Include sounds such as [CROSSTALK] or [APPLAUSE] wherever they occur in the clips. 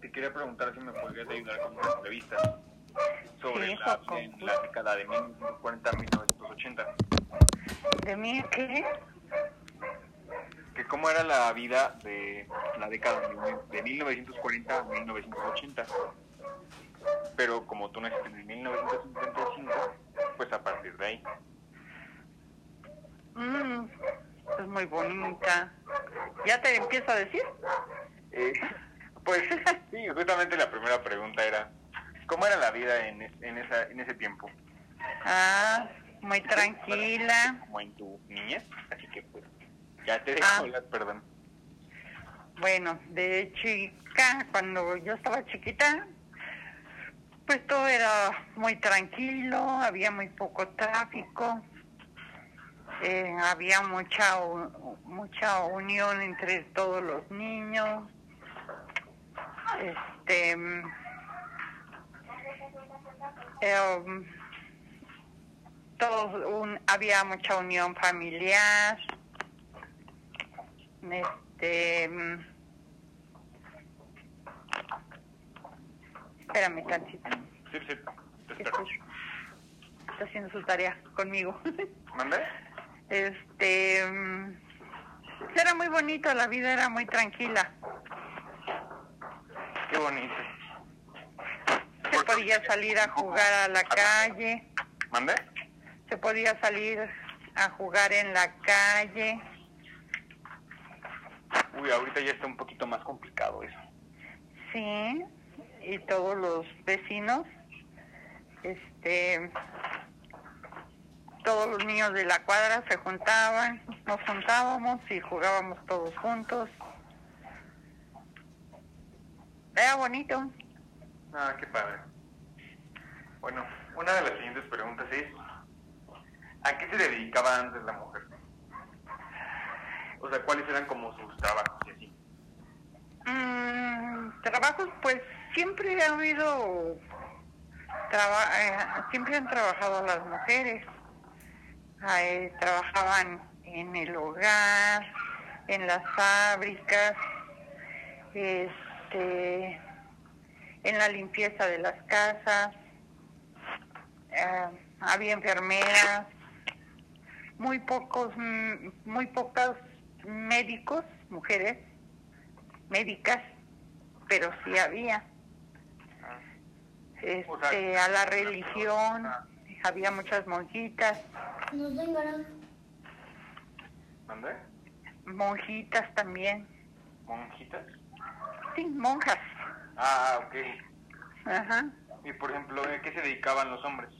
te quería preguntar si me podrías ayudar con una entrevista sobre la, en la década de 1940 a 1980. ¿De mí qué? Que cómo era la vida de la década de, de 1940 a 1980. Pero como tú naciste en 1955, pues a partir de ahí. Mm, es muy bonita. ¿Ya te empiezo a decir? Eh, pues [LAUGHS] sí, justamente la primera pregunta era, ¿cómo era la vida en, en, esa, en ese tiempo? Ah, muy tranquila. Como en tu niñez, así que pues ya te dejo Ah. hablar, perdón. Bueno, de chica, cuando yo estaba chiquita, pues todo era muy tranquilo, había muy poco tráfico, eh, había mucha mucha unión entre todos los niños, este, eh, um, todos un- había mucha unión familiar, este, mm, espérame tantito. Sí, sí, te que espero. Está haciendo su tarea conmigo. [LAUGHS] ¿Mandé? Este, era muy bonito, la vida era muy tranquila. Bonito. Se podía salir a jugar a la calle, ¿Mandé? se podía salir a jugar en la calle. Uy, ahorita ya está un poquito más complicado eso. Sí, y todos los vecinos, este, todos los niños de la cuadra se juntaban, nos juntábamos y jugábamos todos juntos. Era bonito. Ah, qué padre. Bueno, una de las siguientes preguntas es, ¿a qué se dedicaba antes la mujer? O sea, ¿cuáles eran como sus trabajos y así? Mm, trabajos, pues siempre ha habido, traba- eh, siempre han trabajado las mujeres. Trabajaban en el hogar, en las fábricas, este, en la limpieza de las casas. eh, había enfermeras, muy pocos, mm, muy pocos médicos, mujeres médicas, pero sí había. Este, a la religión, había muchas monjitas. ¿Mandé? monjitas también, ¿Monjitas? Sí, monjas. Ah, ok. Ajá. Y por ejemplo, ¿a qué se dedicaban los hombres?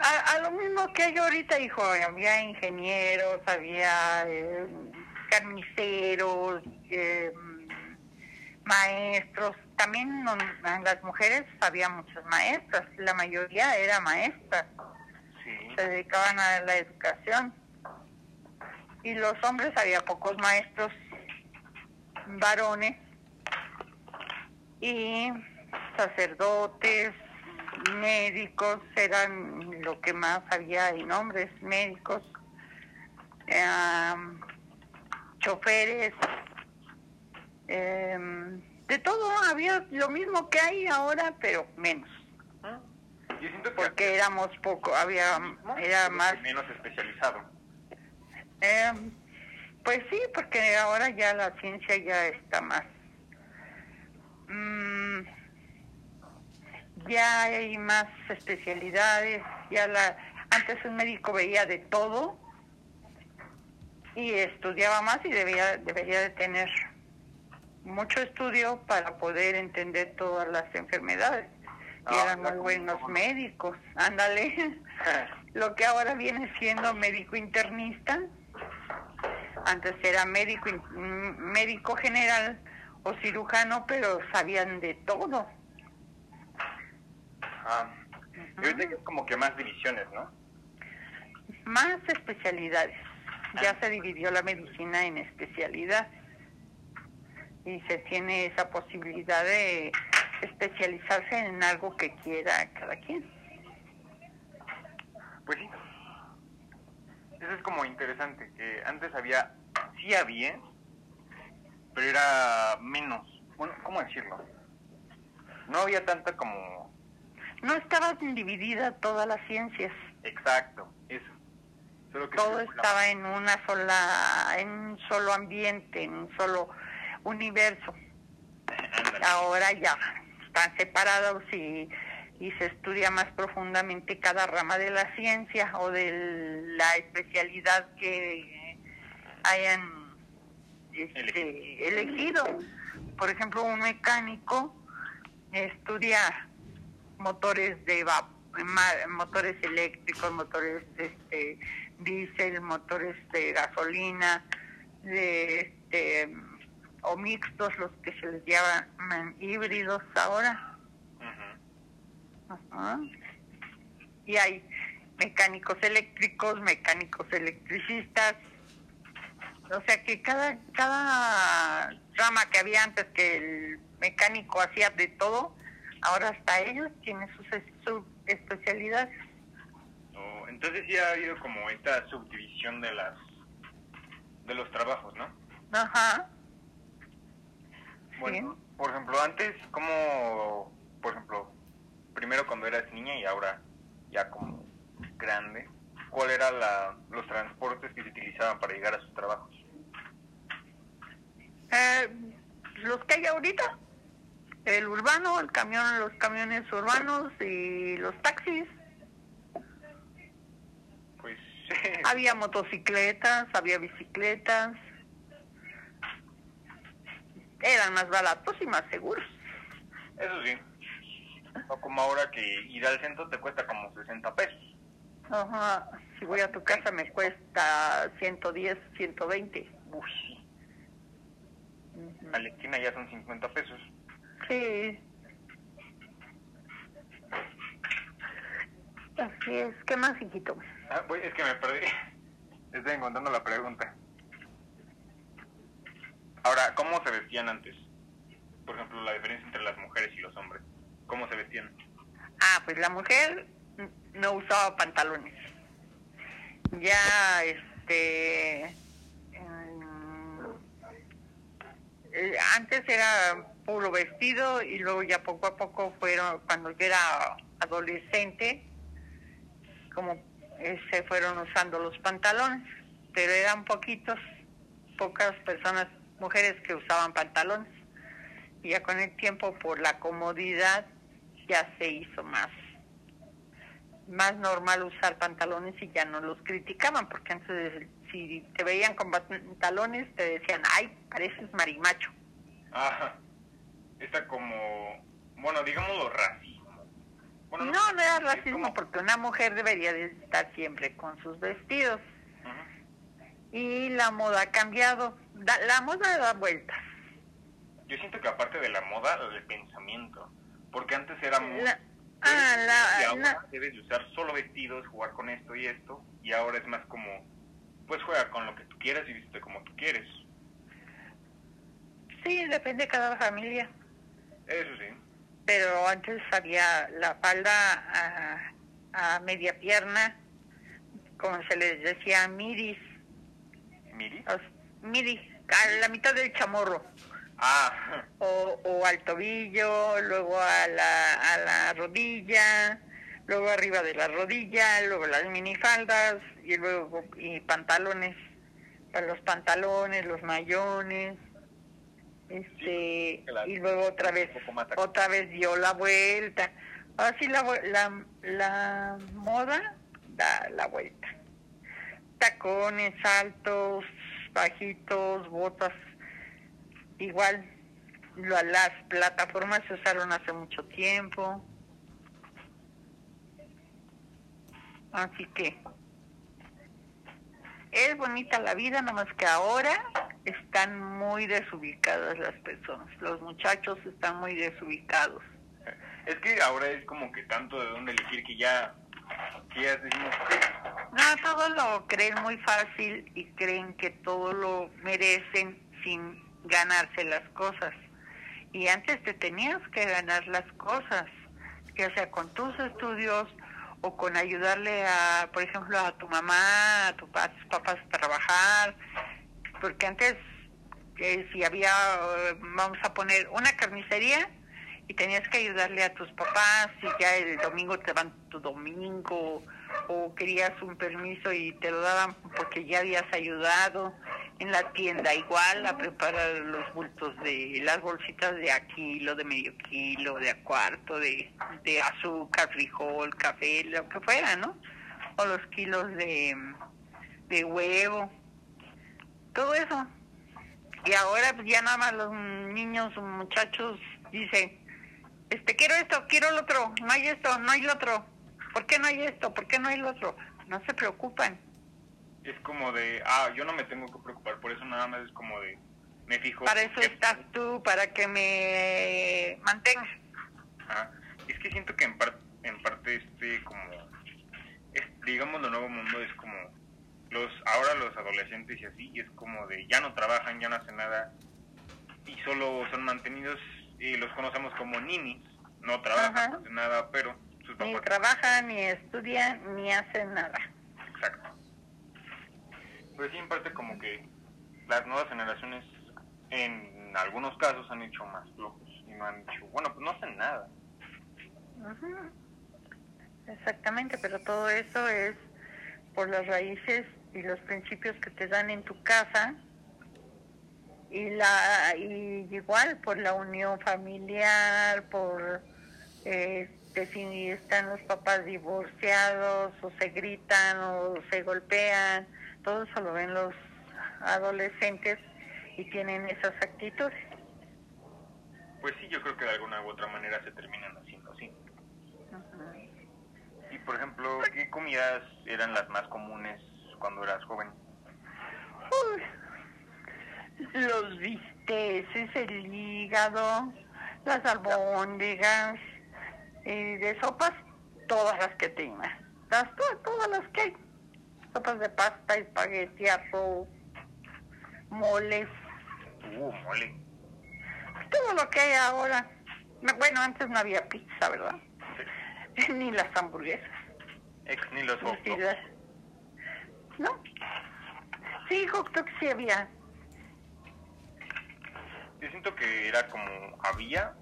A, a lo mismo que hay ahorita, hijo, había ingenieros, había eh, carniceros, eh, maestros, también no- las mujeres había muchas maestras, la mayoría era maestras. Sí. se dedicaban a la educación. Y los hombres había pocos maestros varones y sacerdotes, médicos, eran lo que más había en hombres, médicos, em, choferes, em, de todo había lo mismo que hay ahora, pero menos, Yo siento que porque éramos poco, había, era más menos especializado. Eh, pues sí, porque ahora ya la ciencia ya está más. mm, ya hay más especialidades, ya la antes un médico veía de todo y estudiaba más y debía debería de tener mucho estudio para poder entender todas las enfermedades. Y Ah, eran muy buenos no. médicos, ándale. [LAUGHS] lo que ahora viene siendo médico internista. Antes era médico médico general o cirujano, pero sabían de todo. Ah. Y ahorita hay como que más divisiones, ¿no? Más especialidades. Ya se dividió la medicina en especialidades. Y se tiene esa posibilidad de especializarse en algo que quiera cada quien. Pues sí. Es como interesante, que antes había, sí había, pero era menos, bueno, ¿cómo decirlo? No había tanta como... No estaban divididas todas las ciencias. Exacto, eso. Solo que Todo estaba en una sola, en un solo ambiente, en un solo universo. [LAUGHS] Ahora ya están separados y, y se estudia más profundamente cada rama de la ciencia o de la especialidad que hayan este, elegido. Por ejemplo, un mecánico estudia motores de motores eléctricos, motores este, diésel, motores de gasolina, de este, o mixtos, los que se les llaman híbridos ahora. Y hay mecánicos eléctricos, mecánicos electricistas. O sea que cada, cada rama que había antes que el mecánico hacía de todo, ahora hasta ellos tienen sus especialidades. Oh, entonces ya ha habido como esta subdivisión de las de los trabajos, ¿no? Ajá. Bueno, por ejemplo, antes, como, por ejemplo, primero cuando eras niña y ahora ya como grande, ¿cuál eran los transportes que se utilizaban para llegar a sus trabajos? Eh, los que hay ahorita, el urbano, el camión, los camiones urbanos y los taxis. Pues [LAUGHS] había motocicletas, había bicicletas eran más baratos y más seguros. Eso sí. No como ahora que ir al centro te cuesta como 60 pesos. Ajá. Si voy a tu casa me cuesta 110, 120. Uy. A la esquina ya son 50 pesos. Sí. Así es. ¿Qué más, hijito? Ah, es que me perdí. [LAUGHS] Estoy encontrando la pregunta. Ahora, ¿cómo se vestían antes? Por ejemplo, la diferencia entre las mujeres y los hombres. ¿Cómo se vestían? Ah, pues la mujer no usaba pantalones. Ya, este... Mm, eh, antes era puro vestido y luego ya poco a poco fueron, cuando yo era adolescente, como eh, se fueron usando los pantalones, pero eran poquitos, pocas personas mujeres que usaban pantalones. Y ya con el tiempo, por la comodidad, ya se hizo más más normal usar pantalones y ya no los criticaban, porque antes si te veían con pantalones te decían, ay, pareces marimacho. Ajá, está como, bueno, digámoslo racismo. no, no, era racismo porque una mujer debería de estar siempre con sus vestidos. Y la moda ha cambiado la moda da vueltas. Yo siento que aparte de la moda, el pensamiento. Porque antes era muy... ah, la, y ahora debes de usar solo vestidos, jugar con esto y esto. Y ahora es más como, pues juega con lo que tú quieras y viste como tú quieres. Sí, depende de cada familia. Eso sí. Pero antes había la falda a, a media pierna, como se les decía, miris. ¿Miris? midi, a la mitad del chamorro. Ah. O, o al tobillo, luego a la, a la rodilla, luego arriba de la rodilla, luego las minifaldas y luego y pantalones, para los pantalones, los mayones. Este, y luego otra vez, otra vez dio la vuelta. Así la, la, la moda da la vuelta. Tacones altos, bajitos, botas, igual las plataformas se usaron hace mucho tiempo. Así que es bonita la vida, nada más que ahora están muy desubicadas las personas. Los muchachos están muy desubicados. Es que ahora es como que tanto de dónde elegir que ya no, todos lo creen muy fácil y creen que todo lo merecen sin ganarse las cosas. Y antes te tenías que ganar las cosas, ya sea con tus estudios o con ayudarle a, por ejemplo, a tu mamá, a, tu, tus papás a trabajar, porque antes que si había, eh, vamos a poner, una carnicería y tenías que ayudarle a tus papás y ya el domingo te van tu domingo o querías un permiso y te lo daban porque ya habías ayudado en la tienda igual a preparar los bultos de las bolsitas de a kilo, de medio kilo, de a cuarto, de, de azúcar, frijol, café, lo que fuera, ¿no? O los kilos de, de huevo, todo eso. Y ahora pues ya nada más los niños muchachos dicen, este quiero esto, quiero el otro, no hay esto, no hay el otro, ¿por qué no hay esto? ¿Por qué no hay el otro? No se preocupan es como de, ah, yo no me tengo que preocupar por eso, nada más es como de, me fijo. Para eso estás tú, para que me mantengas. Ah, es que siento que en, parte en parte este, como, es, digamos, lo nuevo mundo es como, los ahora los adolescentes y así, es como de, ya no trabajan, ya no hacen nada, y solo son mantenidos, y los conocemos como ninis, no trabajan, no hacen nada, pero sus papás... Ni trabajan, ni estudian, ni hacen nada. Pues sí, en parte como que las nuevas generaciones en algunos casos han hecho más flojos y no han dicho, bueno, pues no hacen nada. Exactamente, pero todo eso es por las raíces y los principios que te dan en tu casa y la y igual por la unión familiar, por eh, si están los papás divorciados o se gritan o se golpean todo eso lo ven los adolescentes y tienen esas actitudes. Pues sí, yo creo que de alguna u otra manera se terminan haciendo así. Y por ejemplo, ¿qué comidas eran las más comunes cuando eras joven? los bisteces, el hígado, las albóndigas, y de sopas, todas las que tengas. Las, todas las que hay sopas de pasta, espagueti, arroz, moles. Uh, mole. Todo lo que hay ahora. Bueno, antes no había pizza, ¿verdad? [LAUGHS] ni las hamburguesas. ni los hot ¿No? Sí, hot dogs sí había. Yo siento que era como había,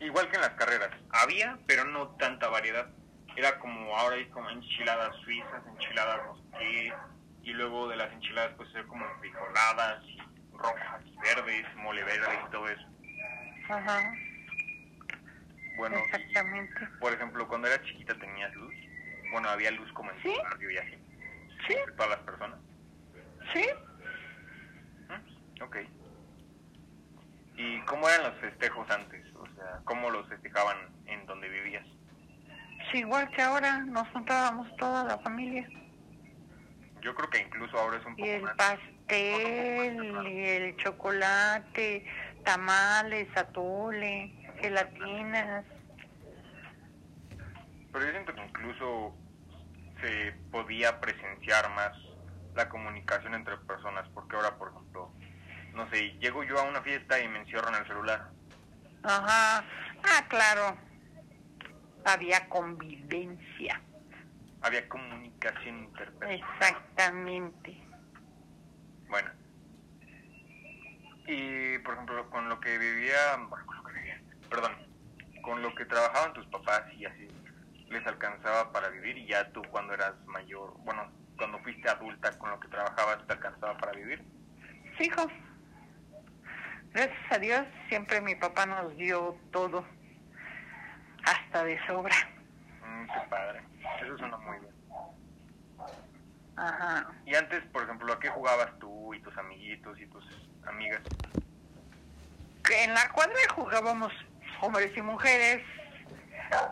igual que en las carreras, había, pero no tanta variedad era como ahora hay como enchiladas suizas, enchiladas no y luego de las enchiladas pues ser como frijoladas y rojas y verdes, mole verde y todo eso. Ajá. Bueno, Exactamente. por ejemplo, cuando era chiquita tenías luz. Bueno, había luz como en ¿Sí? tu barrio y así. Sí. todas las personas. Sí. ¿Mm? Ok. ¿Y cómo eran los festejos antes? O sea, ¿cómo los festejaban? Igual que ahora, nos juntábamos toda la familia. Yo creo que incluso ahora es un poco Y el pastel, y el chocolate, tamales, atole, gelatinas. Pero yo siento que incluso se podía presenciar más la comunicación entre personas, porque ahora, por ejemplo, no sé, llego yo a una fiesta y me encierro en el celular. Ajá, ah, claro había convivencia. Había comunicación interpersonal. Exactamente. Bueno. Y, por ejemplo, con lo que vivía, bueno, con lo que vivía, perdón, con lo que trabajaban tus papás y así, les alcanzaba para vivir y ya tú cuando eras mayor, bueno, cuando fuiste adulta con lo que trabajabas, ¿te alcanzaba para vivir? Sí, hijo. Gracias a Dios, siempre mi papá nos dio todo hasta de sobra. Mm, qué padre. Eso suena muy bien. Ajá. Y antes, por ejemplo, ¿a qué jugabas tú y tus amiguitos y tus amigas? En la cuadra jugábamos hombres y mujeres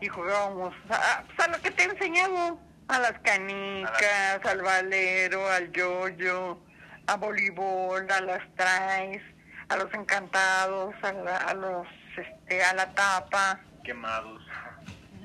y jugábamos a, pues, a lo que te he enseñado, a las canicas, al valero, al yoyo, a voleibol, a las traes, a los encantados, a, a los este, a la tapa quemados.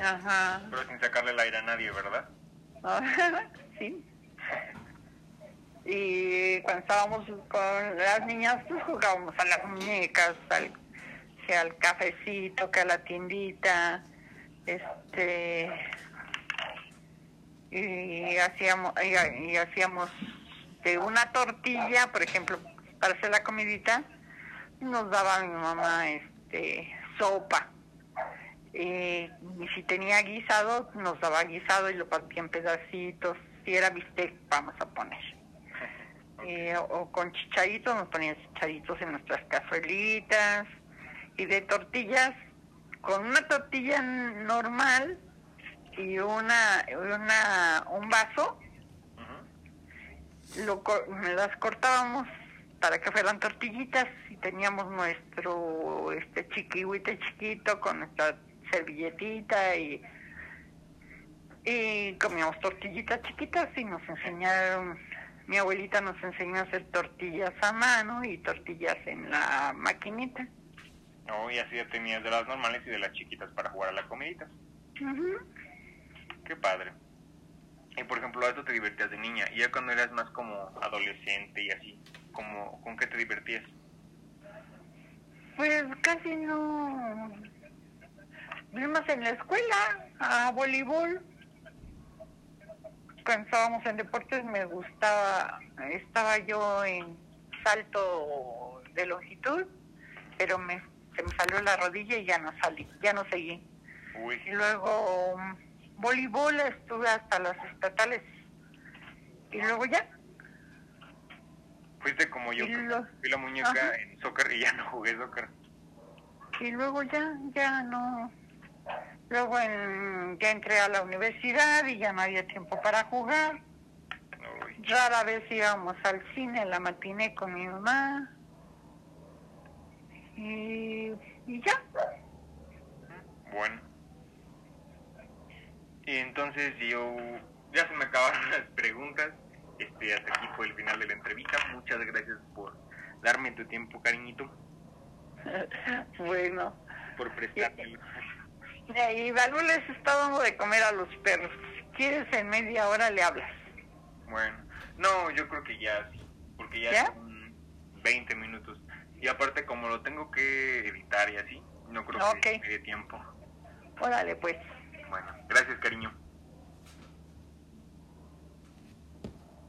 Ajá. Pero sin sacarle el aire a nadie, ¿verdad? [LAUGHS] sí. Y cuando estábamos con las niñas, pues jugábamos a las muñecas, al, que al cafecito, que a la tiendita, este y hacíamos y, hacíamos de una tortilla, por ejemplo, para hacer la comidita, nos daba mi mamá este sopa. Eh, y si tenía guisado, nos daba guisado y lo partía en pedacitos. Si era bistec, vamos a poner. [LAUGHS] Eh, o, con chicharitos, nos ponían chicharitos en nuestras cazuelitas. Y de tortillas, con una tortilla normal y una, una un vaso, lo, las cortábamos para que fueran tortillitas y teníamos nuestro este chiquihuite chiquito con nuestra servilletita y y comíamos tortillitas chiquitas y nos enseñaron mi abuelita nos enseñó a hacer tortillas a mano y tortillas en la maquinita. Oh, y así ya tenías de las normales y de las chiquitas para jugar a la comidita. Qué padre. Y por ejemplo, a esto te divertías de niña. Y ya cuando eras más como adolescente y así, como, ¿con qué te divertías? Pues casi no. Vimos en la escuela a voleibol. Cuando estábamos en deportes me gustaba, estaba yo en salto de longitud, pero me, se me salió la rodilla y ya no salí, ya no seguí. Y luego voleibol estuve hasta las estatales y luego ya. Fuiste como yo, fui la muñeca en soccer y ya no jugué soccer. Y luego ya, ya no. Luego en, ya entré a la universidad y ya no había tiempo para jugar. Rara vez íbamos al cine, la matiné con mi mamá. Y, y ya. Bueno. Y entonces yo, ya se me acabaron [LAUGHS] las preguntas. Este, hasta aquí fue el final de la entrevista. Muchas gracias por darme tu tiempo, cariñito. [LAUGHS] bueno. Por prestármelo. Y Balú les está dando de comer a los perros. Si quieres, en media hora le hablas. Bueno, no, yo creo que ya sí, porque ya, son 20 minutos. Y aparte, como lo tengo que editar y así, no creo que me dé tiempo. Órale, pues. Bueno, gracias, cariño.